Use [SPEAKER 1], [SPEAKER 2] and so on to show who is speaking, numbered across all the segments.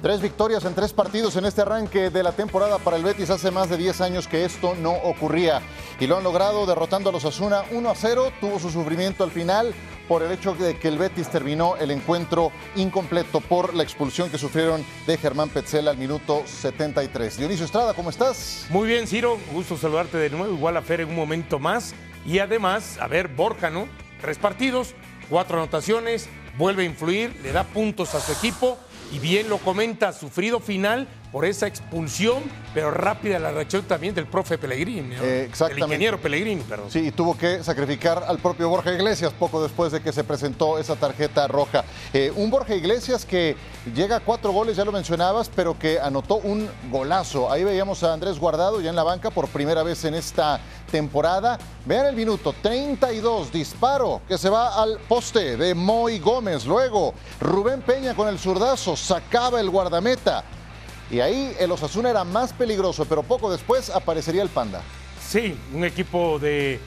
[SPEAKER 1] Tres victorias en tres partidos en este arranque de la temporada para el Betis. Hace más de 10 años que esto no ocurría. Y lo han logrado derrotando a los Asuna 1 a 0. Tuvo su sufrimiento al final por el hecho de que el Betis terminó el encuentro incompleto por la expulsión que sufrieron de Germán Petzela al minuto 73. Dionisio Estrada, ¿cómo estás?
[SPEAKER 2] Muy bien, Ciro. Gusto saludarte de nuevo. Igual a Fer en un momento más. Y además, a ver, Borja, ¿no? Tres partidos, cuatro anotaciones, vuelve a influir, le da puntos a su equipo y bien lo comenta, sufrido final por esa expulsión, pero rápida la reacción también del profe Pellegrini, ¿no?
[SPEAKER 1] Eh, exactamente.
[SPEAKER 2] el ingeniero Pellegrini, perdón.
[SPEAKER 1] Sí, y tuvo que sacrificar al propio Borja Iglesias poco después de que se presentó esa tarjeta roja. Eh, un Borja Iglesias que llega a cuatro goles, ya lo mencionabas, pero que anotó un golazo. Ahí veíamos a Andrés Guardado ya en la banca por primera vez en esta temporada. Vean el minuto, 32, disparo que se va al poste de Moy Gómez. Luego, Rubén Peña con el zurdazo, sacaba el guardameta. Y ahí el Osasuna era más peligroso, pero poco después aparecería el Panda.
[SPEAKER 2] Sí, un equipo de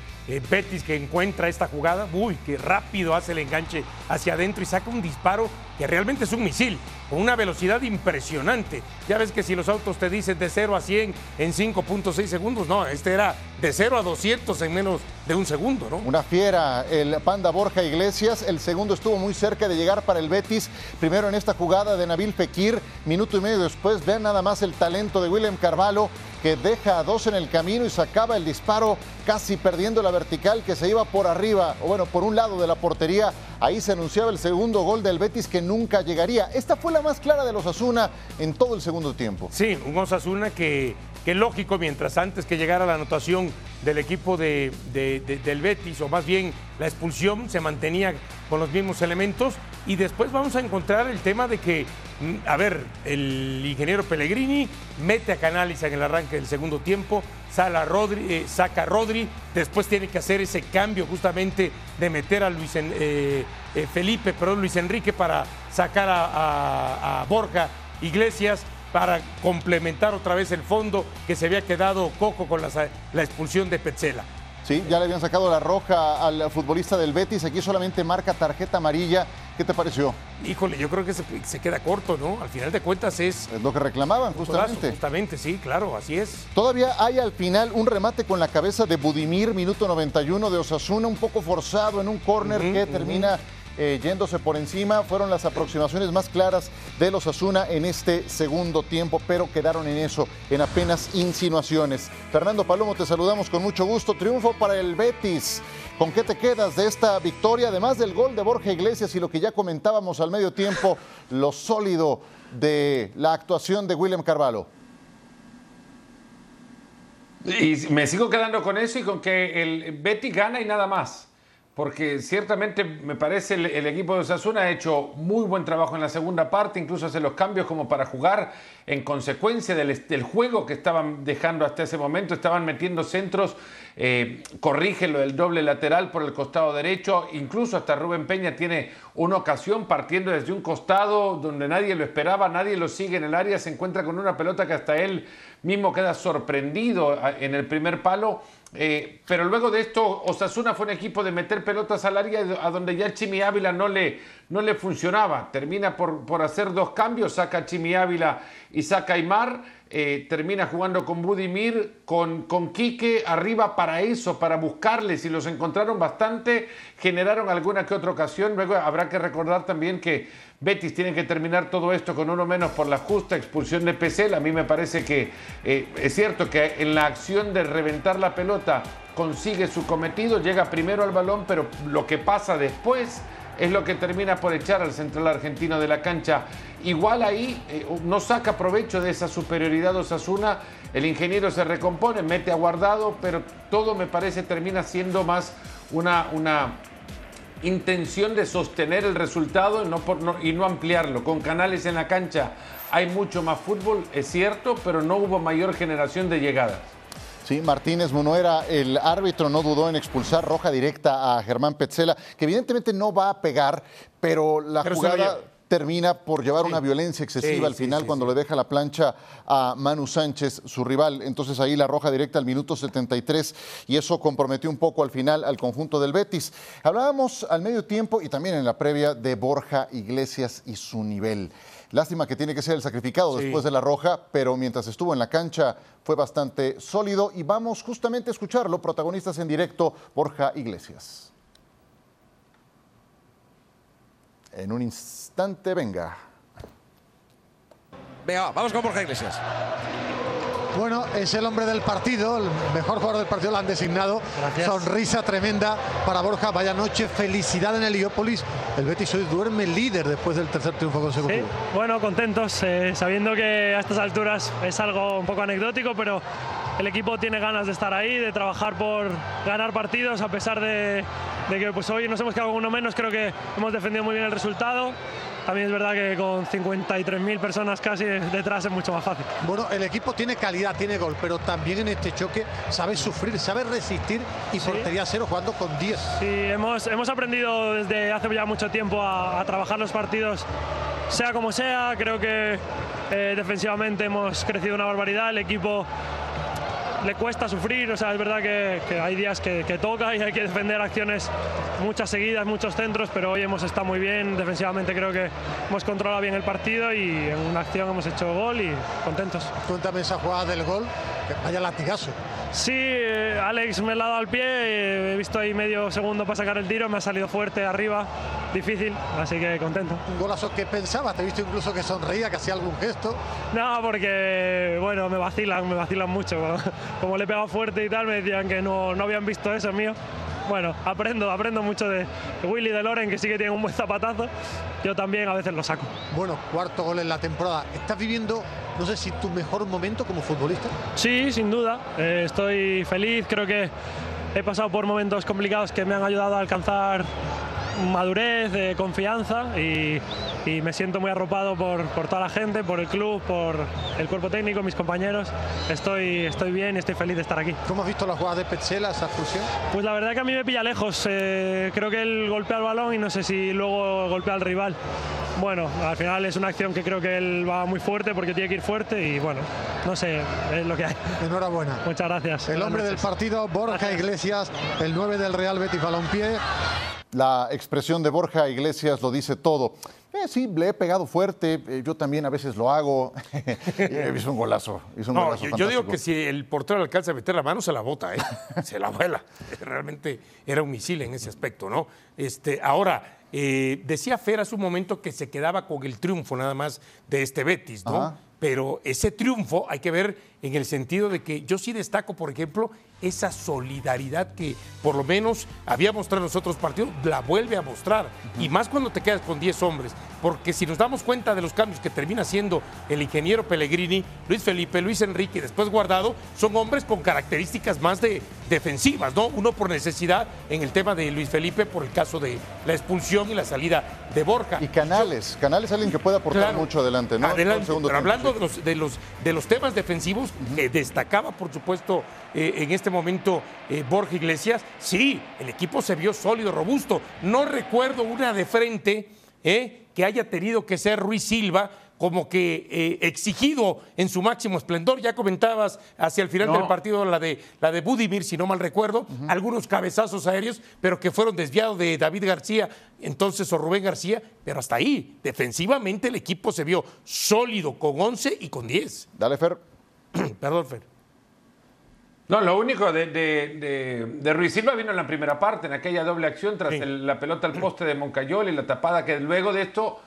[SPEAKER 2] Betis que encuentra esta jugada, uy, que rápido hace el enganche hacia adentro y saca un disparo que realmente es un misil, con una velocidad impresionante. Ya ves que si los autos te dicen de 0 a 100 en 5.6 segundos, no, este era de 0 a 200 en menos de un segundo, ¿no?
[SPEAKER 1] Una fiera, el Panda Borja Iglesias. El segundo estuvo muy cerca de llegar para el Betis. Primero en esta jugada de Nabil Fekir, minuto y medio después. Vean nada más el talento de William Carvalho que deja a dos en el camino y sacaba el disparo casi perdiendo la vertical que se iba por arriba, o bueno, por un lado de la portería. Ahí se anunciaba el segundo gol del Betis que nunca llegaría. Esta fue la más clara de los Asuna en todo el segundo tiempo.
[SPEAKER 2] Sí, un Osasuna que, que lógico, mientras antes que llegara la anotación del equipo de, de- de- del Betis, o más bien la expulsión, se mantenía con los mismos elementos. Y después vamos a encontrar el tema de que, mm, a ver, el ingeniero Pellegrini mete a Canales en el arranque del segundo tiempo, sala Rodri, eh, saca a Rodri, después tiene que hacer ese cambio justamente de meter a Luis eh, eh, Felipe, perdón, Luis Enrique para sacar a Borja Iglesias para complementar otra vez el fondo que se había quedado coco con la, expulsión de Petzela.
[SPEAKER 1] Sí, ya le habían sacado la roja al futbolista del Betis. Aquí solamente marca tarjeta amarilla. ¿Qué te pareció?
[SPEAKER 2] Híjole, yo creo que se, se queda corto, ¿no? Al final de cuentas es
[SPEAKER 1] Es lo que reclamaban justamente.
[SPEAKER 2] justamente, sí, claro, así es.
[SPEAKER 1] Todavía hay al final un remate con la cabeza de Budimir, minuto 91 de Osasuna, un poco forzado en un córner que termina eh, yéndose por encima. Fueron las aproximaciones más claras de los Osasuna en este segundo tiempo, pero quedaron en eso, en apenas insinuaciones. Fernando Palomo, te saludamos con mucho gusto. Triunfo para el Betis. ¿Con qué te quedas de esta victoria? Además del gol de Borja Iglesias y lo que ya comentábamos al medio tiempo, lo sólido de la actuación de William Carvalho.
[SPEAKER 3] Y me sigo quedando con eso y con que el Betis gana y nada más. Porque ciertamente me parece el, el equipo de Osasuna ha hecho muy buen trabajo en la segunda parte, incluso hace los cambios como para jugar en consecuencia del, juego que estaban dejando hasta ese momento. Estaban metiendo centros, eh, corrige lo del doble lateral por el costado derecho, incluso hasta Rubén Peña tiene una ocasión partiendo desde un costado donde nadie lo esperaba, nadie lo sigue en el área, se encuentra con una pelota que hasta él mismo queda sorprendido en el primer palo. Eh, pero luego de esto, Osasuna fue un equipo de meter pelotas al área a donde ya Chimi Ávila no le, no le funcionaba. Termina por, por hacer dos cambios, saca Chimi Ávila y saca Aymar. Eh, termina jugando con Budimir, con, con Quique arriba para eso, para buscarles y los encontraron bastante, generaron alguna que otra ocasión. Luego habrá que recordar también que Betis tiene que terminar todo esto con uno menos por la justa expulsión de Pesel. A mí me parece que eh, es cierto que en la acción de reventar la pelota consigue su cometido, llega primero al balón, pero lo que pasa después es lo que termina por echar al central argentino de la cancha. Igual ahí eh, no saca provecho de esa superioridad Osasuna, el ingeniero se recompone, mete a guardado, pero todo me parece termina siendo más una, una intención de sostener el resultado no por, y no ampliarlo. Con canales en la cancha hay mucho más fútbol, es cierto, pero no hubo mayor generación de llegadas.
[SPEAKER 1] Sí, Martínez Munuera, el árbitro no dudó en expulsar roja directa a Germán Petzela, que evidentemente no va a pegar, pero la jugada termina por llevar una violencia excesiva al final cuando le deja la plancha a Manu Sánchez, su rival. Entonces ahí la roja directa al minuto 73 y eso comprometió un poco al final al conjunto del Betis. Hablábamos al medio tiempo y también en la previa de Borja Iglesias y su nivel. Lástima que tiene que ser el sacrificado después de la roja, pero mientras estuvo en la cancha fue bastante sólido y vamos justamente a escucharlo, protagonistas en directo, Borja Iglesias. En un instante, venga.
[SPEAKER 4] Venga, vamos con Borja Iglesias.
[SPEAKER 5] Bueno, es el hombre del partido, el mejor jugador del partido lo han designado. Sonrisa tremenda para Borja. Vaya noche, felicidad en Heliópolis. El Betis hoy duerme líder después del tercer triunfo consecutivo.
[SPEAKER 6] bueno, contentos, eh, sabiendo que a estas alturas es algo un poco anecdótico, pero el equipo tiene ganas de estar ahí, de trabajar por ganar partidos, a pesar de, que pues, hoy nos hemos quedado con uno menos, creo que hemos defendido muy bien el resultado. También es verdad que con 53.000 personas casi detrás es mucho más fácil.
[SPEAKER 5] Bueno, el equipo tiene calidad, tiene gol, pero también en este choque sabe sufrir, sabe resistir y portería cero jugando con 10.
[SPEAKER 6] Sí, hemos, hemos aprendido desde hace ya mucho tiempo a, trabajar los partidos, sea como sea. Creo que eh, defensivamente hemos crecido una barbaridad. El equipo le cuesta sufrir, o sea, es verdad que, hay días que, toca y hay que defender acciones muchas seguidas, muchos centros, pero hoy hemos estado muy bien, defensivamente creo que hemos controlado bien el partido y en una acción hemos hecho gol y contentos.
[SPEAKER 5] Cuéntame esa jugada del gol, que vaya latigazo.
[SPEAKER 6] Sí, eh, Alex me ha dado al pie, he visto ahí medio segundo para sacar el tiro, me ha salido fuerte arriba, difícil, así que contento.
[SPEAKER 5] ¿Un golazo que pensaba? ¿Te he visto incluso que sonreía, que hacía algún gesto?
[SPEAKER 6] No, porque, bueno, me vacilan, me vacilan mucho. Como le he pegado fuerte y tal, me decían que no, no habían visto eso mío bueno, aprendo, aprendo mucho de, Willy de Loren, que sí que tiene un buen zapatazo. Yo también a veces lo saco.
[SPEAKER 5] Bueno, cuarto gol en la temporada. ¿Estás viviendo, no sé si tu mejor momento como futbolista?
[SPEAKER 6] Sí, sin duda. Eh, estoy feliz, creo que he pasado por momentos complicados que me han ayudado a alcanzar madurez, de confianza y, me siento muy arropado por, toda la gente, por el club, por el cuerpo técnico, mis compañeros. Estoy, estoy bien y estoy feliz de estar aquí.
[SPEAKER 5] ¿Cómo has visto las jugadas de Petzela, esa fusión?
[SPEAKER 6] Pues la verdad que a mí me pilla lejos. Eh, creo que él golpea el balón y no sé si luego golpea al rival. Bueno, al final es una acción que creo que él va muy fuerte porque tiene que ir fuerte y bueno, no sé, es lo que hay.
[SPEAKER 5] Enhorabuena.
[SPEAKER 6] Muchas gracias.
[SPEAKER 5] El hombre del partido, Borja Iglesias, el 9 del Real Betis Balompié.
[SPEAKER 1] La expresión de Borja Iglesias lo dice todo. Eh, sí, le he pegado fuerte, eh, yo también a veces lo hago. hizo un golazo.
[SPEAKER 2] no, yo, digo que si el portero alcanza a meter la mano, se la bota, ¿eh? se la vuela. Realmente era un misil en ese aspecto, ¿no? Este, ahora, eh, decía Fer hace un momento que se quedaba con el triunfo nada más de este Betis, ¿no? Pero ese triunfo hay que ver en el sentido de que yo sí destaco, por ejemplo, esa solidaridad que por lo menos había mostrado en los otros partidos, la vuelve a mostrar. Y más cuando te quedas con 10 hombres. Porque si nos damos cuenta de los cambios que termina haciendo el ingeniero Pellegrini, Luis Felipe, Luis Enrique y después Guardado, son hombres con características más de defensivas, ¿no? Uno por necesidad en el tema de Luis Felipe por el caso de la expulsión y la salida de Borja.
[SPEAKER 1] Y Canales, Canales es alguien que puede aportar mucho adelante, ¿no?
[SPEAKER 2] Adelante, pero hablando de, los, de, los, de los temas defensivos, destacaba por supuesto eh, en este momento eh, Borja Iglesias, sí, el equipo se vio sólido, robusto. No recuerdo una de frente eh, que haya tenido que ser Ruiz Silva como que exigido en su máximo esplendor. Ya comentabas hacia el final del partido la de, la de Budimir, si no mal recuerdo, algunos cabezazos aéreos, pero que fueron desviados de David García, entonces o Rubén García, pero hasta ahí, defensivamente el equipo se vio sólido con 11 y con 10.
[SPEAKER 1] Dale, Fer.
[SPEAKER 2] Perdón, Fer.
[SPEAKER 3] No, lo único de, de, Ruiz Silva vino en la primera parte, en aquella doble acción tras la pelota al poste de Moncayol y la tapada que luego de esto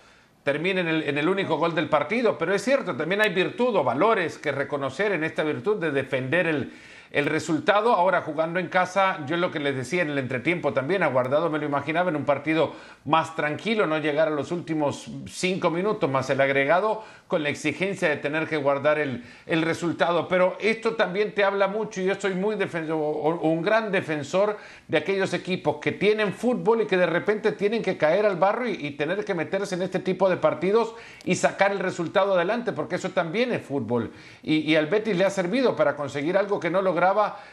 [SPEAKER 3] termina en el, en el, único gol del partido. Pero es cierto, también hay virtud o valores que reconocer en esta virtud de defender el, el resultado. Ahora jugando en casa, yo lo que les decía en el entretiempo también, aguardado me lo imaginaba en un partido más tranquilo, no llegar a los últimos cinco minutos más el agregado con la exigencia de tener que guardar el, el resultado. Pero esto también te habla mucho y yo soy muy defensor, un gran defensor de aquellos equipos que tienen fútbol y que de repente tienen que caer al barro y, tener que meterse en este tipo de partidos y sacar el resultado adelante, porque eso también es fútbol. Y, y al Betis le ha servido para conseguir algo que no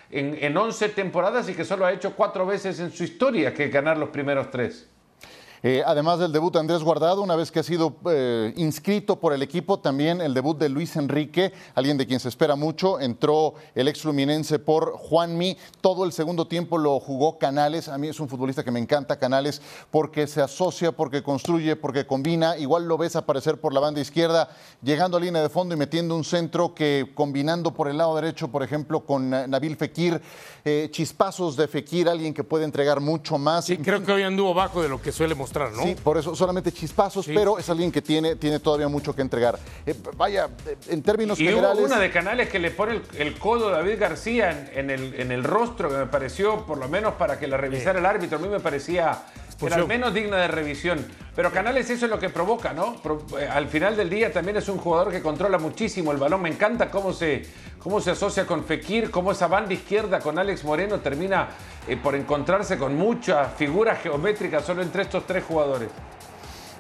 [SPEAKER 3] en, en 11 temporadas y que solo ha hecho cuatro veces en su historia, que ganar los primeros tres.
[SPEAKER 1] Eh, además del debut de Andrés Guardado, una vez que ha sido eh, inscrito por el equipo, también el debut de Luis Enrique, alguien de quien se espera mucho. Entró el ex fluminense por Juanmi. Todo el segundo tiempo lo jugó Canales. A mí es un futbolista que me encanta Canales porque se asocia, porque construye, porque combina. Igual lo ves aparecer por la banda izquierda, llegando a línea de fondo y metiendo un centro que combinando por el lado derecho, por ejemplo, con eh, Nabil Fekir, chispazos de Fekir, alguien que puede entregar mucho más.
[SPEAKER 2] Sí, creo que hoy anduvo bajo de lo que suele mostrar
[SPEAKER 1] Sí, por eso solamente chispazos, pero es alguien que tiene, tiene todavía mucho que entregar. Eh, vaya, en términos
[SPEAKER 3] y
[SPEAKER 1] generales.
[SPEAKER 3] Hubo una de Canales que le pone el, codo a David García en, el, en el rostro, que me pareció, por lo menos para que la revisara el árbitro, a mí me parecía era al menos digna de revisión. Pero Canales eso es lo que provoca, ¿no? Eh, al final del día también es un jugador que controla muchísimo el balón. Me encanta cómo se, cómo se asocia con Fekir, cómo esa banda izquierda con Alex Moreno termina eh, por encontrarse con muchas figuras geométricas solo entre estos tres jugadores.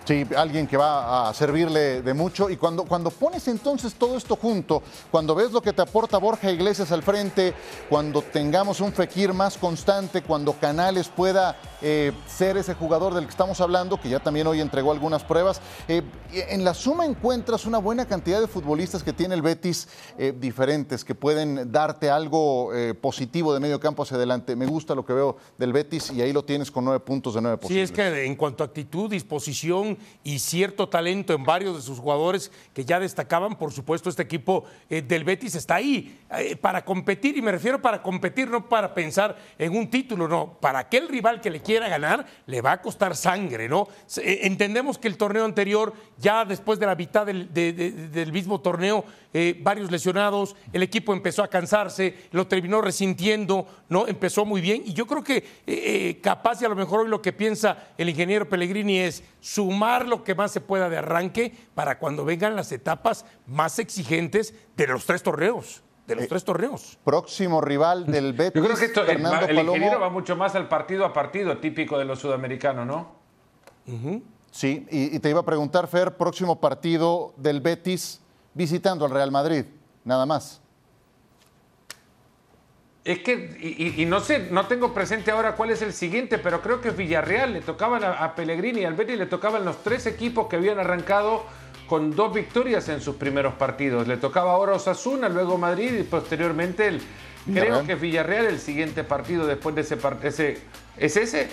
[SPEAKER 1] Sí, alguien que va a servirle de mucho. Y cuando, cuando pones entonces todo esto junto, cuando ves lo que te aporta Borja Iglesias al frente, cuando tengamos un Fekir más constante, cuando Canales pueda eh, ser ese jugador del que estamos hablando, que ya también hoy entregó algunas pruebas, eh, en la suma encuentras una buena cantidad de futbolistas que tiene el Betis eh, diferentes, que pueden darte algo positivo de medio campo hacia adelante. Me gusta lo que veo del Betis y ahí lo tienes con nueve puntos de nueve posibles.
[SPEAKER 2] Sí, es que en cuanto a actitud, disposición, y cierto talento en varios de sus jugadores que ya destacaban. Por supuesto, este equipo del Betis está ahí para competir, y me refiero para competir, no para pensar en un título, no. Para aquel rival que le quiera ganar, le va a costar sangre, ¿no? Eh, entendemos que el torneo anterior, ya después de la mitad del, del mismo torneo, varios lesionados, el equipo empezó a cansarse, lo terminó resintiendo, ¿no? Empezó muy bien, y yo creo que capaz y a lo mejor hoy lo que piensa el ingeniero Pellegrini es sumar lo que más se pueda de arranque para cuando vengan las etapas más exigentes de los tres torneos. De los eh, tres torneos.
[SPEAKER 1] Próximo rival del Betis.
[SPEAKER 3] Yo creo que esto, Fernando el, ingeniero va mucho más al partido a partido, típico de los sudamericanos, ¿no?
[SPEAKER 1] Sí, y, y te iba a preguntar, Fer, próximo partido del Betis visitando al Real Madrid, nada más.
[SPEAKER 3] Es que, y, no sé, no tengo presente ahora cuál es el siguiente, pero creo que es Villarreal, le tocaban a, Pellegrini y al Betis le tocaban los tres equipos que habían arrancado con dos victorias en sus primeros partidos. Le tocaba ahora Osasuna, luego Madrid y posteriormente el, creo que es Villarreal el siguiente partido después de ese partido. ¿Es ese?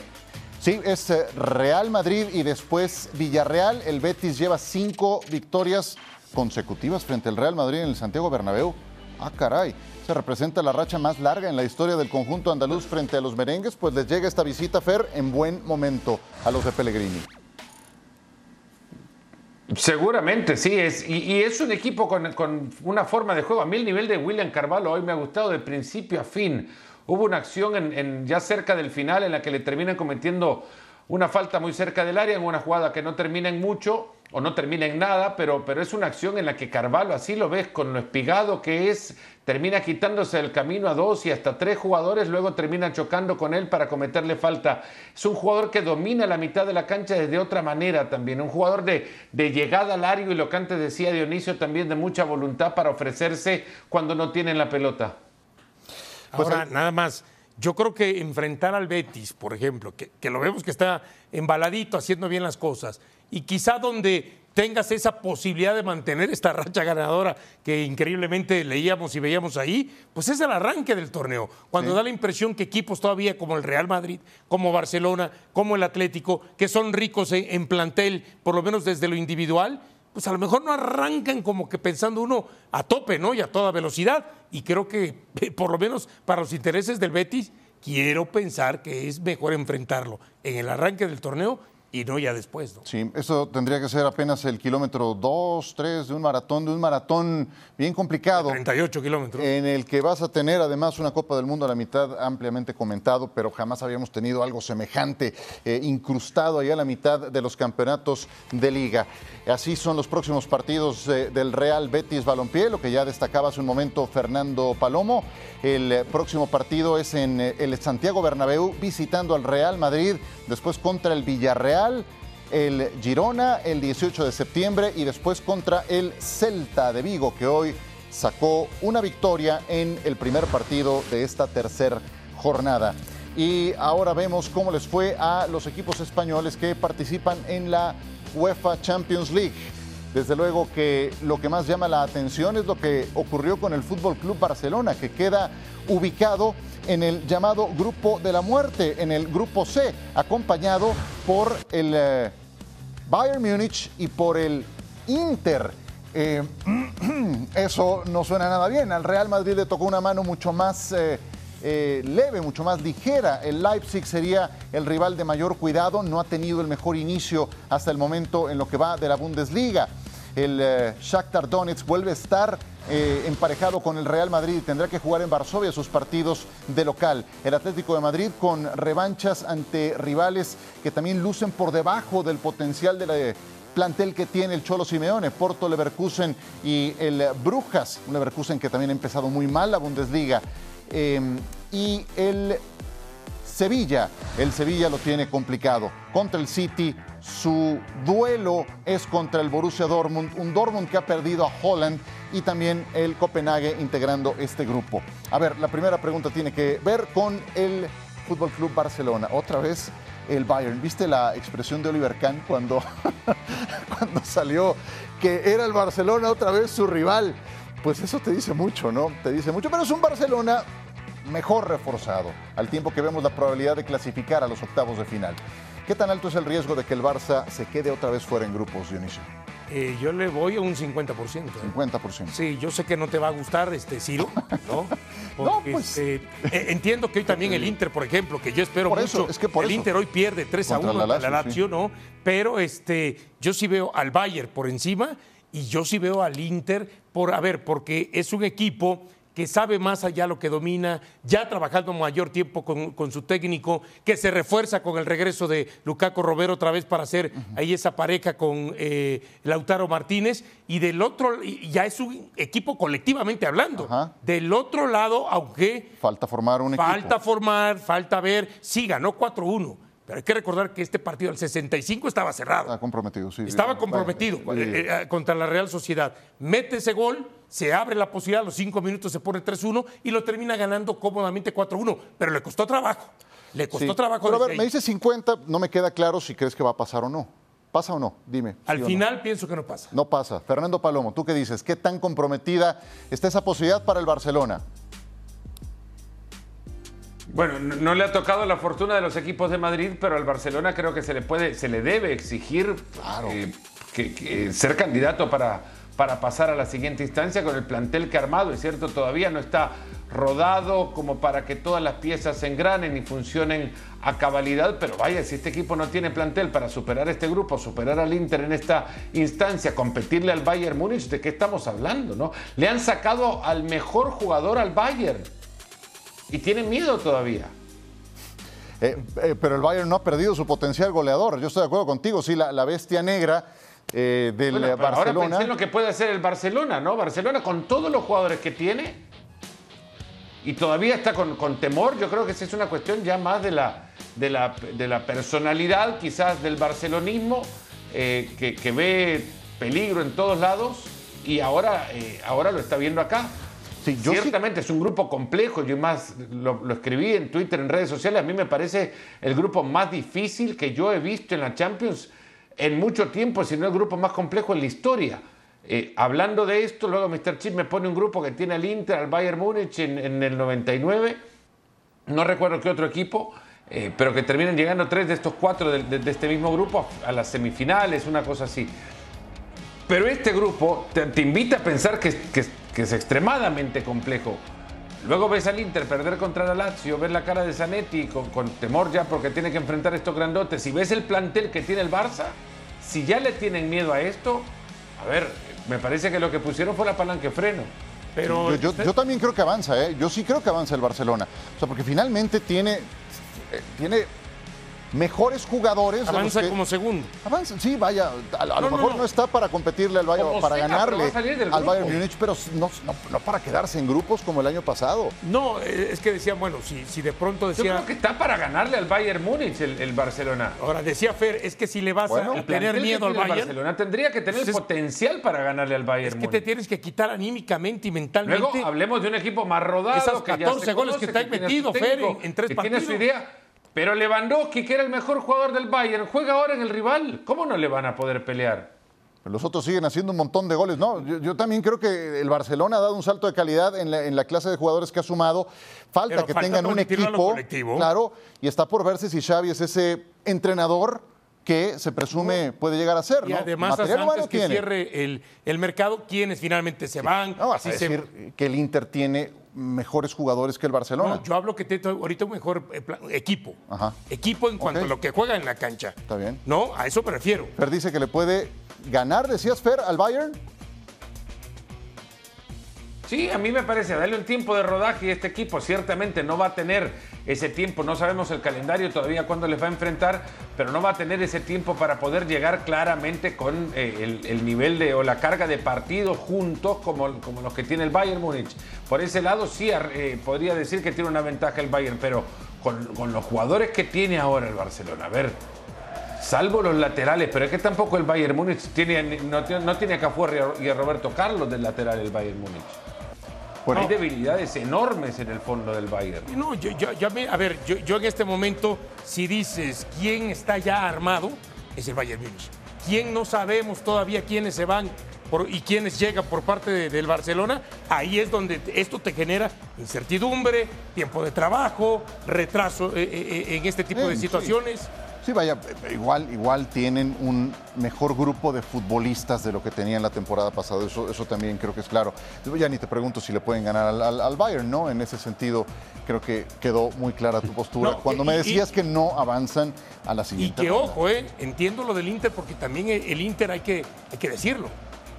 [SPEAKER 1] Sí, es eh, Real Madrid y después Villarreal. El Betis lleva cinco victorias consecutivas frente al Real Madrid en el Santiago Bernabéu. Ah, caray se representa la racha más larga en la historia del conjunto andaluz frente a los merengues, pues les llega esta visita, Fer, en buen momento a los de Pellegrini.
[SPEAKER 3] Seguramente, sí, es, y, es un equipo con, una forma de juego. A mí el nivel de William Carvalho hoy me ha gustado de principio a fin. Hubo una acción en, ya cerca del final en la que le terminan cometiendo una falta muy cerca del área, en una jugada que no termina en mucho o no termina en nada, pero, pero es una acción en la que Carvalho, así lo ves, con lo espigado que es, termina quitándose el camino a dos y hasta tres jugadores, luego termina chocando con él para cometerle falta. Es un jugador que domina la mitad de la cancha desde otra manera también, un jugador de, de llegada al área y lo que antes decía Dionisio también de mucha voluntad para ofrecerse cuando no tienen la pelota.
[SPEAKER 2] Ahora, nada más yo creo que enfrentar al Betis, por ejemplo, que, lo vemos que está embaladito, haciendo bien las cosas, y quizá donde tengas esa posibilidad de mantener esta racha ganadora que increíblemente leíamos y veíamos ahí, pues es el arranque del torneo. Cuando da la impresión que equipos todavía como el Real Madrid, como Barcelona, como el Atlético, que son ricos en plantel, por lo menos desde lo individual, pues a lo mejor no arrancan como que pensando uno a tope, ¿no? Y a toda velocidad. Y creo que, por lo menos para los intereses del Betis, quiero pensar que es mejor enfrentarlo en el arranque del torneo y no ya después. ¿no?
[SPEAKER 1] Sí, eso tendría que ser apenas el kilómetro 2, 3 de un maratón, de un maratón bien complicado.
[SPEAKER 2] 38 kilómetros.
[SPEAKER 1] En el que vas a tener además una Copa del Mundo a la mitad ampliamente comentado, pero jamás habíamos tenido algo semejante eh, incrustado ahí a la mitad de los campeonatos de liga. Así son los próximos partidos eh, del Real Betis Balompié, lo que ya destacaba hace un momento Fernando Palomo. El eh, próximo partido es en el Santiago Bernabéu visitando al Real Madrid, después contra el Villarreal el Girona el 18 de septiembre y después contra el Celta de Vigo, que hoy sacó una victoria en el primer partido de esta tercera jornada. Y ahora vemos cómo les fue a los equipos españoles que participan en la UEFA Champions League. Desde luego que lo que más llama la atención es lo que ocurrió con el Fútbol Club Barcelona, que queda ubicado en el llamado Grupo de la Muerte, en el Grupo C, acompañado por el eh, Bayern Múnich y por el Inter. Eh, eso no suena nada bien. Al Real Madrid le tocó una mano mucho más eh, leve, mucho más ligera. El Leipzig sería el rival de mayor cuidado. No ha tenido el mejor inicio hasta el momento en lo que va de la Bundesliga. El Shakhtar Donetsk vuelve a estar eh, emparejado con el Real Madrid tendrá que jugar en Varsovia sus partidos de local. El Atlético de Madrid con revanchas ante rivales que también lucen por debajo del potencial del plantel que tiene el Cholo Simeone, Porto Leverkusen y el Brujas, un Leverkusen que también ha empezado muy mal la Bundesliga. Eh, y el Sevilla, el Sevilla lo tiene complicado. Contra el City, su duelo es contra el Borussia Dortmund, un Dortmund que ha perdido a Holland y también el Copenhague integrando este grupo. A ver, la primera pregunta tiene que ver con el Fútbol Club Barcelona. Otra vez el Bayern. ¿Viste la expresión de Oliver Kahn cuando, cuando salió que era el Barcelona otra vez su rival? Pues eso te dice mucho, ¿no? Te dice mucho, pero es un Barcelona mejor reforzado, al tiempo que vemos la probabilidad de clasificar a los octavos de final. ¿Qué tan alto es el riesgo de que el Barça se quede otra vez fuera en grupos, Dionisio?
[SPEAKER 2] Eh, yo le voy a un 50%.
[SPEAKER 1] 50%.
[SPEAKER 2] ¿eh? Sí, yo sé que no te va a gustar, este Ciro, ¿no? no pues... Este, eh, entiendo que hoy también el Inter, por ejemplo, que yo espero
[SPEAKER 1] por
[SPEAKER 2] mucho.
[SPEAKER 1] Eso, es que por
[SPEAKER 2] el Inter hoy pierde 3 a 1 la Lazio, la Lazio ¿no? Pero este, yo sí veo al Bayern por encima y yo sí veo al Inter por, a ver, porque es un equipo que sabe más allá lo que domina, ya trabajando mayor tiempo con, su técnico, que se refuerza con el regreso de Lucaco Robero otra vez para hacer ahí esa pareja con eh, Lautaro Martínez. Y del otro, ya es un equipo colectivamente hablando. Del otro lado, aunque.
[SPEAKER 1] Falta formar un equipo.
[SPEAKER 2] Falta formar, falta ver. Sí, ganó 4-1 pero hay que recordar que este partido, al 65, estaba cerrado.
[SPEAKER 1] Estaba comprometido, sí.
[SPEAKER 2] Estaba comprometido eh, eh, contra la Real Sociedad. Mete ese gol, se abre la posibilidad, a los cinco minutos se pone 3-1 y lo termina ganando cómodamente 4-1. Pero le costó trabajo. Le costó trabajo.
[SPEAKER 1] Pero a ver, me dice 50, no me queda claro si crees que va a pasar o no. ¿Pasa o no? Dime.
[SPEAKER 2] Al final pienso que no pasa.
[SPEAKER 1] No pasa. Fernando Palomo, ¿tú qué dices? ¿Qué tan comprometida está esa posibilidad para el Barcelona?
[SPEAKER 3] Bueno, no le ha tocado la fortuna de los equipos de Madrid, pero al Barcelona creo que se le puede, se le debe exigir eh, que, ser candidato para, para pasar a la siguiente instancia con el plantel que ha armado. Es cierto, todavía no está rodado como para que todas las piezas se engranen y funcionen a cabalidad, pero vaya, si este equipo no tiene plantel para superar este grupo, superar al Inter en esta instancia, competirle al Bayern Múnich, ¿de qué estamos hablando? No? Le han sacado al mejor jugador al Bayern y tienen miedo todavía.
[SPEAKER 1] Eh, eh, pero el Bayern no ha perdido su potencial goleador. Yo estoy de acuerdo contigo. Sí, la, bestia negra eh, del Barcelona. Ahora
[SPEAKER 3] pensé en lo que puede hacer el Barcelona, ¿no? Barcelona con todos los jugadores que tiene y todavía está con, temor. Yo creo que esa es una cuestión ya más de la, de la, de la personalidad, quizás del barcelonismo, que, que, ve peligro en todos lados y ahora, ahora lo está viendo acá. Ciertamente es un grupo complejo, yo más lo, escribí en Twitter, en redes sociales, a mí me parece el grupo más difícil que yo he visto en la Champions en mucho tiempo, si no el grupo más complejo en la historia. Eh, hablando de esto, luego Mr. Chip me pone un grupo que tiene al Inter, al Bayern Múnich en, el 99, no recuerdo qué otro equipo, eh, pero que terminan llegando tres de estos cuatro de, este mismo grupo a, las semifinales, una cosa así. Pero este grupo te, invita a pensar que, que, que es extremadamente complejo. Luego ves al Inter perder contra la Lazio, ves la cara de Zanetti con, con temor ya porque tiene que enfrentar estos grandotes. Si ves el plantel que tiene el Barça, si ya le tienen miedo a esto, a ver, me parece que lo que pusieron fue la palanca de freno.
[SPEAKER 2] Pero
[SPEAKER 1] Yo, yo- yo también creo que avanza, ¿eh? Yo sí creo que avanza el Barcelona. O sea, porque finalmente tiene, eh, tiene mejores jugadores.
[SPEAKER 2] avanza
[SPEAKER 1] que-
[SPEAKER 2] como segundo.
[SPEAKER 1] Avanza, sí, vaya, a, a lo
[SPEAKER 2] No,
[SPEAKER 1] mejor no,
[SPEAKER 2] no.
[SPEAKER 1] está para competirle al Bayern,
[SPEAKER 3] Como
[SPEAKER 1] para
[SPEAKER 3] sea,
[SPEAKER 1] ganarle al. Bayern Múnich, pero no, no- no para quedarse en grupos como el año pasado.
[SPEAKER 2] No, eh, es que decían, bueno, si, si de pronto
[SPEAKER 3] Yo
[SPEAKER 2] decía.
[SPEAKER 3] creo que está para ganarle al Bayern Múnich el, el Barcelona.
[SPEAKER 2] Ahora decía Fer, es que si le vas
[SPEAKER 1] Bueno,
[SPEAKER 2] a
[SPEAKER 1] el
[SPEAKER 2] tener miedo al Bayern,
[SPEAKER 3] Barcelona tendría que tener
[SPEAKER 2] Pues es-
[SPEAKER 3] potencial para ganarle al Bayern
[SPEAKER 2] es que
[SPEAKER 3] Múnich.
[SPEAKER 2] te tienes que quitar anímicamente y mentalmente.
[SPEAKER 3] Luego hablemos de un equipo más rodado.
[SPEAKER 2] Esas
[SPEAKER 3] que ya
[SPEAKER 2] 14
[SPEAKER 3] se
[SPEAKER 2] goles
[SPEAKER 3] conoce,
[SPEAKER 2] que te ha
[SPEAKER 3] tiene a su
[SPEAKER 2] metido, Fer, en- en tres
[SPEAKER 3] que tiene su
[SPEAKER 2] partidos.
[SPEAKER 3] idea. Pero Lewandowski, que era el mejor jugador del Bayern, juega ahora en el rival. ¿Cómo no le van a poder pelear?
[SPEAKER 1] Los otros siguen haciendo un montón de goles. No, yo, yo también creo que el Barcelona ha dado un salto de calidad en la, en la clase de jugadores que ha sumado. Falta
[SPEAKER 2] Pero
[SPEAKER 1] que
[SPEAKER 2] falta
[SPEAKER 1] tengan un equipo.
[SPEAKER 2] colectivo.
[SPEAKER 1] Claro, y está por verse si Xavi es ese entrenador que se presume puede llegar a ser.
[SPEAKER 2] Y
[SPEAKER 1] ¿no?
[SPEAKER 2] además, hasta
[SPEAKER 1] Material humano
[SPEAKER 2] antes que
[SPEAKER 1] tiene.
[SPEAKER 2] cierre el, el mercado, quienes finalmente se van.
[SPEAKER 1] No vas
[SPEAKER 2] si
[SPEAKER 1] a
[SPEAKER 2] se-
[SPEAKER 1] decir que el Inter tiene mejores jugadores que el Barcelona.
[SPEAKER 2] No, yo hablo que tiene ahorita un mejor eh, equipo.
[SPEAKER 1] Ajá.
[SPEAKER 2] Equipo en cuanto a lo que juega en la cancha.
[SPEAKER 1] Está bien.
[SPEAKER 2] No, a eso me refiero.
[SPEAKER 1] Fer dice que le puede ganar, decías Fer, al Bayern.
[SPEAKER 3] Sí, a mí me parece, darle un tiempo de rodaje y este equipo ciertamente no va a tener ese tiempo, no sabemos el calendario todavía cuándo les va a enfrentar, pero no va a tener ese tiempo para poder llegar claramente con eh, el, el nivel de o la carga de partidos juntos como, como los que tiene el Bayern Múnich. Por ese lado sí eh, podría decir que tiene una ventaja el Bayern, pero con, con los jugadores que tiene ahora el Barcelona, a ver, Salvo los laterales, pero es que tampoco el Bayern Múnich tiene, no, tiene- a Cafuer y a Roberto Carlos del lateral el Bayern Múnich.
[SPEAKER 1] Bueno,
[SPEAKER 3] Hay debilidades enormes en el fondo del Bayern.
[SPEAKER 2] No, yo, yo, yo a mí- a ver, yo, yo en este momento, si dices quién está ya armado, es el Bayern Múnich. ¿Quién no sabemos todavía quiénes se van por- y quiénes llegan por parte de- del Barcelona? Ahí es donde esto te genera incertidumbre, tiempo de trabajo, retraso eh, eh, en este tipo
[SPEAKER 1] Sí,
[SPEAKER 2] de situaciones.
[SPEAKER 1] Sí, vaya, eh, igual, igual tienen un mejor grupo de futbolistas de lo que tenían la temporada pasada. Eso, eso también creo que es claro. Ya ni te pregunto si le pueden ganar al, al- al Bayern, ¿no? En ese sentido, creo que quedó muy clara tu postura.
[SPEAKER 2] No,
[SPEAKER 1] Cuando
[SPEAKER 2] y-
[SPEAKER 1] me
[SPEAKER 2] y-
[SPEAKER 1] decías que no avanzan a la
[SPEAKER 2] Y
[SPEAKER 1] siguiente.
[SPEAKER 2] que
[SPEAKER 1] ronda.
[SPEAKER 2] ojo, eh, entiendo lo del Inter porque también el, Inter hay que, hay que decirlo.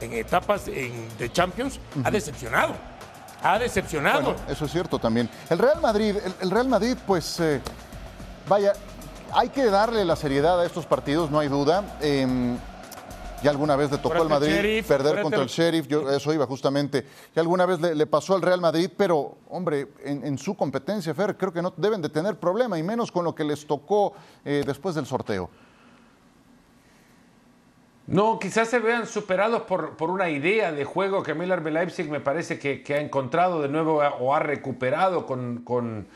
[SPEAKER 2] En etapas en- de Champions ha decepcionado. Ha decepcionado.
[SPEAKER 1] Bueno, eso es cierto también. El Real Madrid, el, el Real Madrid, pues, eh, vaya, hay que darle la seriedad a estos partidos, no hay duda. Eh, ya alguna vez le tocó al Madrid
[SPEAKER 2] Sheriff,
[SPEAKER 1] perder contra el Sheriff, yo eso iba justamente. Ya alguna vez le, le pasó al Real Madrid, pero, hombre, en, en su competencia, Fer, creo que no deben de tener problema, y menos con lo que les tocó eh, después del sorteo.
[SPEAKER 3] No, quizás se vean superados por, por una idea de juego que Miller Leipzig me parece que, que ha encontrado de nuevo o ha recuperado con, con-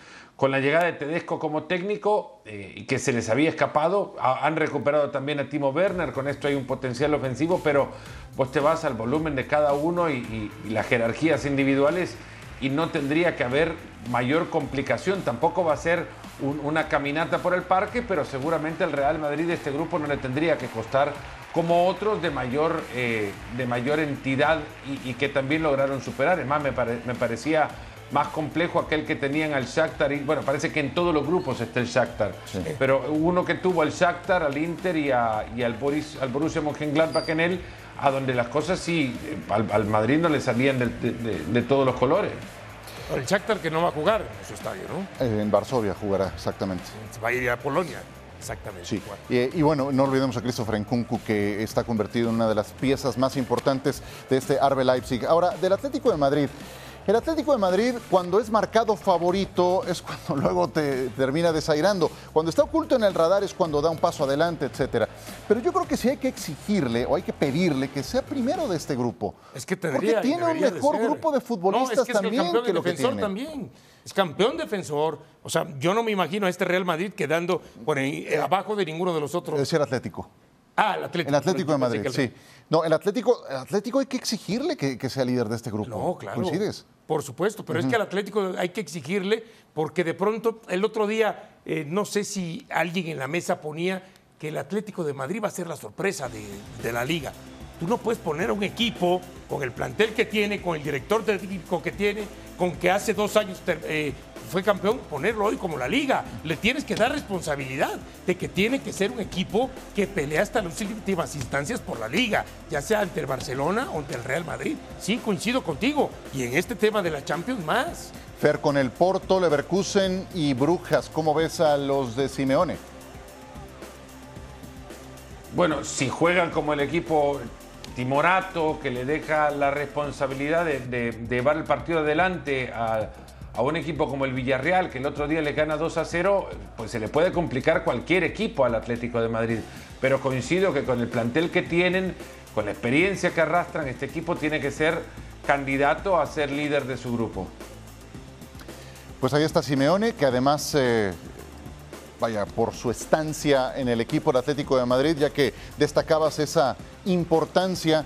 [SPEAKER 3] con la llegada de Tedesco como técnico eh, y que se les había escapado. Ha- han recuperado también a Timo Werner, con esto hay un potencial ofensivo, pero vos te vas al volumen de cada uno y, las jerarquías individuales y no tendría que haber mayor complicación. Tampoco va a ser un- una caminata por el parque, pero seguramente al Real Madrid este grupo no le tendría que costar como otros de mayor, eh, de mayor entidad y, que también lograron superar. Es más, me parecía más complejo aquel que tenían al Shakhtar. Y, bueno, parece que en todos los grupos está el Shakhtar. Pero uno que tuvo al Shakhtar, al Inter y, a- y al, Boris, al Borussia Mönchengladbach en él, a donde las cosas sí, eh, al, al Madrid no le salían de, de- de todos los colores.
[SPEAKER 2] El Shakhtar que no va a jugar en su estadio, ¿no?
[SPEAKER 1] Eh, en Varsovia jugará, exactamente.
[SPEAKER 2] Va a ir a Polonia. Exactamente.
[SPEAKER 1] Sí, y bueno, no olvidemos a Christopher Nkunku, que está convertido en una de las piezas más importantes de este Arbe Leipzig. Ahora, del Atlético de Madrid. El Atlético de Madrid, cuando es marcado favorito, es cuando luego te termina desairando. Cuando está oculto en el radar es cuando da un paso adelante, etcétera. Pero yo creo que sí hay que exigirle o hay que pedirle que sea primero de este grupo.
[SPEAKER 2] Es que
[SPEAKER 1] Porque
[SPEAKER 2] tendría,
[SPEAKER 1] tiene un
[SPEAKER 2] debería de
[SPEAKER 1] mejor
[SPEAKER 2] ser.
[SPEAKER 1] grupo de futbolistas
[SPEAKER 2] no, es que es el
[SPEAKER 1] también
[SPEAKER 2] campeón
[SPEAKER 1] que que
[SPEAKER 2] defensor
[SPEAKER 1] tiene.
[SPEAKER 2] también. Es campeón defensor. O sea, yo no me imagino a este Real Madrid quedando por ahí, eh, abajo de ninguno de los otros.
[SPEAKER 1] Es el Atlético.
[SPEAKER 2] Ah, el Atlético.
[SPEAKER 1] El Atlético de Madrid, sí. No, el Atlético, el Atlético hay que exigirle que, que sea líder de este grupo.
[SPEAKER 2] No, claro.
[SPEAKER 1] ¿Coincides?
[SPEAKER 2] Por supuesto, pero es que al Atlético hay que exigirle porque de pronto el otro día, eh, no sé si alguien en la mesa ponía que el Atlético de Madrid va a ser la sorpresa de, de la liga. Tú no puedes poner a un equipo con el plantel que tiene, con el director técnico que tiene, con que hace dos años eh, fue campeón, ponerlo hoy como la liga. Le tienes que dar responsabilidad de que tiene que ser un equipo que pelea hasta las últimas instancias por la liga, ya sea ante el Barcelona o ante el Real Madrid. Sí, coincido contigo. Y en este tema de la Champions más.
[SPEAKER 1] Fer, con el Porto, Leverkusen y Brujas, ¿cómo ves a los de Simeone?
[SPEAKER 3] Bueno, si juegan como el equipo timorato, que le deja la responsabilidad de, llevar el partido adelante a, un equipo como el Villarreal, que el otro día le gana 2 a 0, pues se le puede complicar cualquier equipo al Atlético de Madrid. Pero coincido que con el plantel que tienen, con la experiencia que arrastran, este equipo tiene que ser candidato a ser líder de su grupo.
[SPEAKER 1] Pues ahí está Simeone, que además eh, vaya, por su estancia en el equipo del Atlético de Madrid, ya que destacabas esa importancia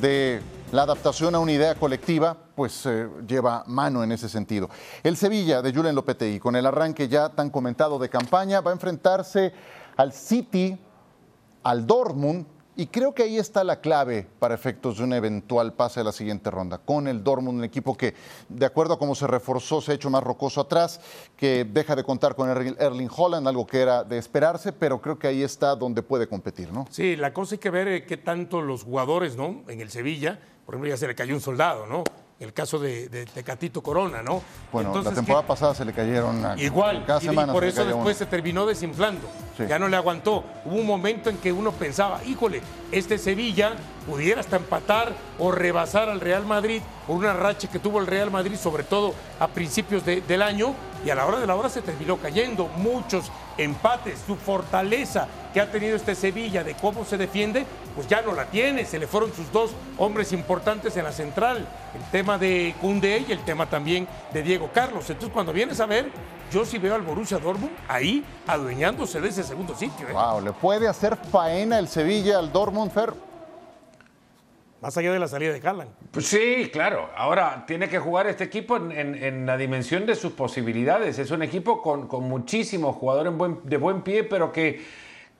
[SPEAKER 1] de la adaptación a una idea colectiva, pues eh, lleva mano en ese sentido. El Sevilla de Julen Lopetegui, con el arranque ya tan comentado de campaña, va a enfrentarse al City, al Dortmund, y creo que ahí está la clave para efectos de un eventual pase a la siguiente ronda. Con el Dortmund, un equipo que, de acuerdo a cómo se reforzó, se ha hecho más rocoso atrás, que deja de contar con Erling Holland, algo que era de esperarse, pero creo que ahí está donde puede competir, ¿no?
[SPEAKER 2] Sí, la cosa hay que ver eh, qué tanto los jugadores, ¿no? En el Sevilla, por ejemplo, ya se le cayó un soldado, ¿no? El caso de, de, Catito Corona, ¿no?
[SPEAKER 1] Bueno, la temporada pasada se le cayeron
[SPEAKER 2] a, igual cada semana. Y por eso después se terminó desinflando. Ya no le aguantó. Hubo un momento en que uno pensaba, híjole, este Sevilla pudiera hasta empatar o rebasar al Real Madrid por una racha que tuvo el Real Madrid, sobre todo a principios del año, y a la hora de la hora se terminó cayendo. Muchos empates, su fortaleza que ha tenido este Sevilla de cómo se defiende, pues ya no la tiene. Se le fueron sus dos hombres importantes en la central, el tema de Cunde y el tema también de Diego Carlos. Entonces, cuando vienes a ver, yo sí veo al Borussia Dortmund ahí adueñándose de ese segundo sitio.
[SPEAKER 1] Wow, ¿eh? le puede hacer faena el Sevilla al Dortmund, Fer.
[SPEAKER 2] Más allá de la salida de Haaland.
[SPEAKER 3] Pues sí, claro. Ahora tiene que jugar este equipo en, la dimensión de sus posibilidades. Es un equipo con, muchísimos jugadores de buen pie, pero que,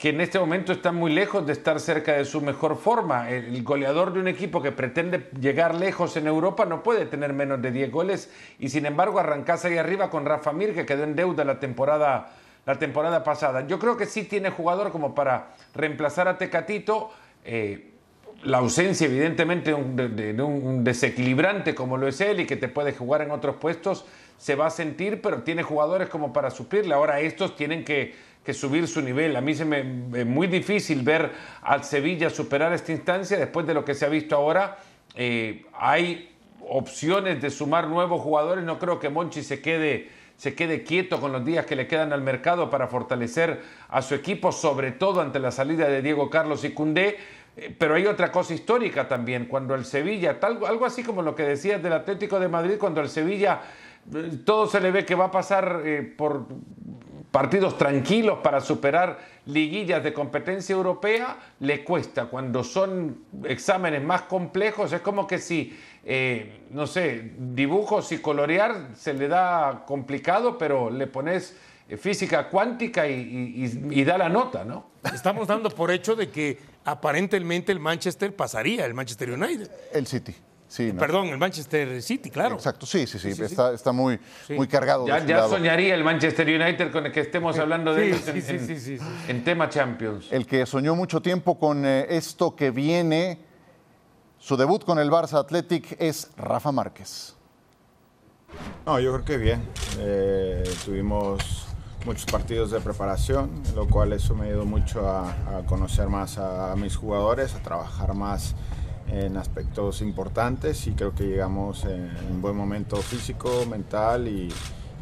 [SPEAKER 3] en este momento están muy lejos de estar cerca de su mejor forma. El, goleador de un equipo que pretende llegar lejos en Europa no puede tener menos de 10 goles y sin embargo arrancarse ahí arriba con Rafa Mir, que quedó en deuda la temporada, la temporada pasada. Yo creo que sí tiene jugador como para reemplazar a Tecatito. Eh, la ausencia, evidentemente, de, un desequilibrante como lo es él y que te puede jugar en otros puestos, se va a sentir, pero tiene jugadores como para suplirle. Ahora estos tienen que, subir su nivel. A mí se me es muy difícil ver al Sevilla superar esta instancia después de lo que se ha visto ahora. Eh, hay opciones de sumar nuevos jugadores. No creo que Monchi se quede, se quede quieto con los días que le quedan al mercado para fortalecer a su equipo, sobre todo ante la salida de Diego Carlos y Cundé pero hay otra cosa histórica también, cuando el Sevilla, tal, algo así como lo que decías del Atlético de Madrid, cuando el Sevilla eh, todo se le ve que va a pasar eh, por partidos tranquilos para superar liguillas de competencia europea, le cuesta. Cuando son exámenes más complejos, es como que si, no sé, dibujos y colorear se le da complicado, pero le pones física cuántica y, da la nota, ¿no?
[SPEAKER 2] Estamos dando por hecho de que aparentemente el Manchester pasaría, el Manchester United.
[SPEAKER 1] El City. Sí,
[SPEAKER 2] Perdón, el Manchester City, claro.
[SPEAKER 1] Exacto, sí, sí, sí, Está, está, muy, muy cargado.
[SPEAKER 3] Ya, ya soñaría el Manchester United con el que estemos hablando de ellos en, en, tema Champions.
[SPEAKER 1] El que soñó mucho tiempo con eh, esto que viene, su debut con el Barça Athletic es Rafa Márquez.
[SPEAKER 4] No, yo creo que bien. Eh, tuvimos muchos partidos de preparación, lo cual eso me ayudó mucho a, conocer más a, mis jugadores, a trabajar más en aspectos importantes y creo que llegamos en un buen momento físico, mental y,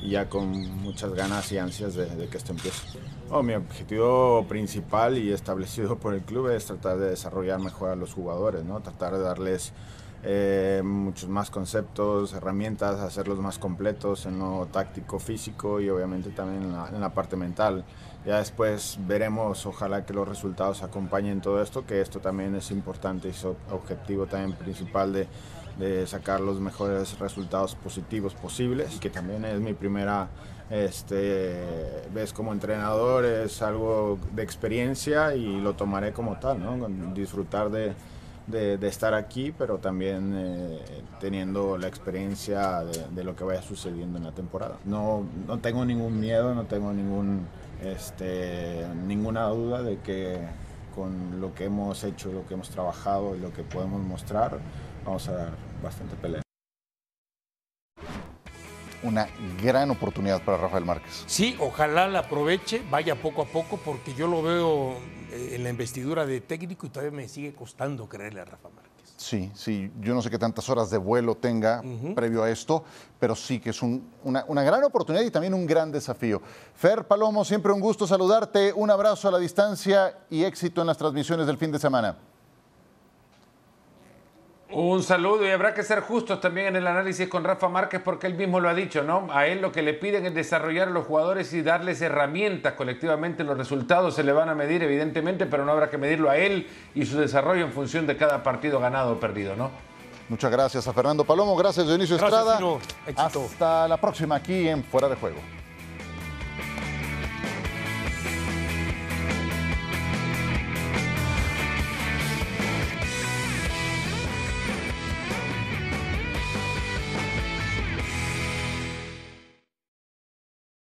[SPEAKER 4] ya con muchas ganas y ansias de, que esto empiece. Oh, mi objetivo principal y establecido por el club es tratar de desarrollar mejor a los jugadores, ¿no? tratar de darles eh, muchos más conceptos, herramientas, hacerlos más completos en lo táctico, físico y obviamente también en la, parte mental. Ya después veremos, ojalá que los resultados acompañen todo esto, que esto también es importante y es objetivo también principal de, de sacar los mejores resultados positivos posibles y que también es mi primera este, vez como entrenador, es algo de experiencia y lo tomaré como tal, ¿no? disfrutar de, de, estar aquí, pero también eh, teniendo la experiencia de, lo que vaya sucediendo en la temporada. No, no tengo ningún miedo, no tengo ningún, este, ninguna duda de que con lo que hemos hecho, lo que hemos trabajado y lo que podemos mostrar, vamos a dar bastante pelea.
[SPEAKER 1] Una gran oportunidad para Rafael Márquez.
[SPEAKER 2] Sí, ojalá la aproveche, vaya poco a poco, porque yo lo veo en la investidura de técnico y todavía me sigue costando creerle a Rafa Márquez.
[SPEAKER 1] Sí, sí, yo no sé qué tantas horas de vuelo tenga previo a esto, pero sí que es una, una, gran oportunidad y también un gran desafío. Fer Palomo, siempre un gusto saludarte, un abrazo a la distancia y éxito en las transmisiones del fin de semana.
[SPEAKER 3] Un saludo y habrá que ser justos también en el análisis con Rafa Márquez porque él mismo lo ha dicho, ¿no? A él lo que le piden es desarrollar a los jugadores y darles herramientas colectivamente. Los resultados se le van a medir evidentemente, pero no habrá que medirlo a él y su desarrollo en función de cada partido ganado o perdido, ¿no?
[SPEAKER 1] Muchas gracias a Fernando Palomo, gracias Dionisio Estrada. Hasta la próxima aquí en Fuera de Juego.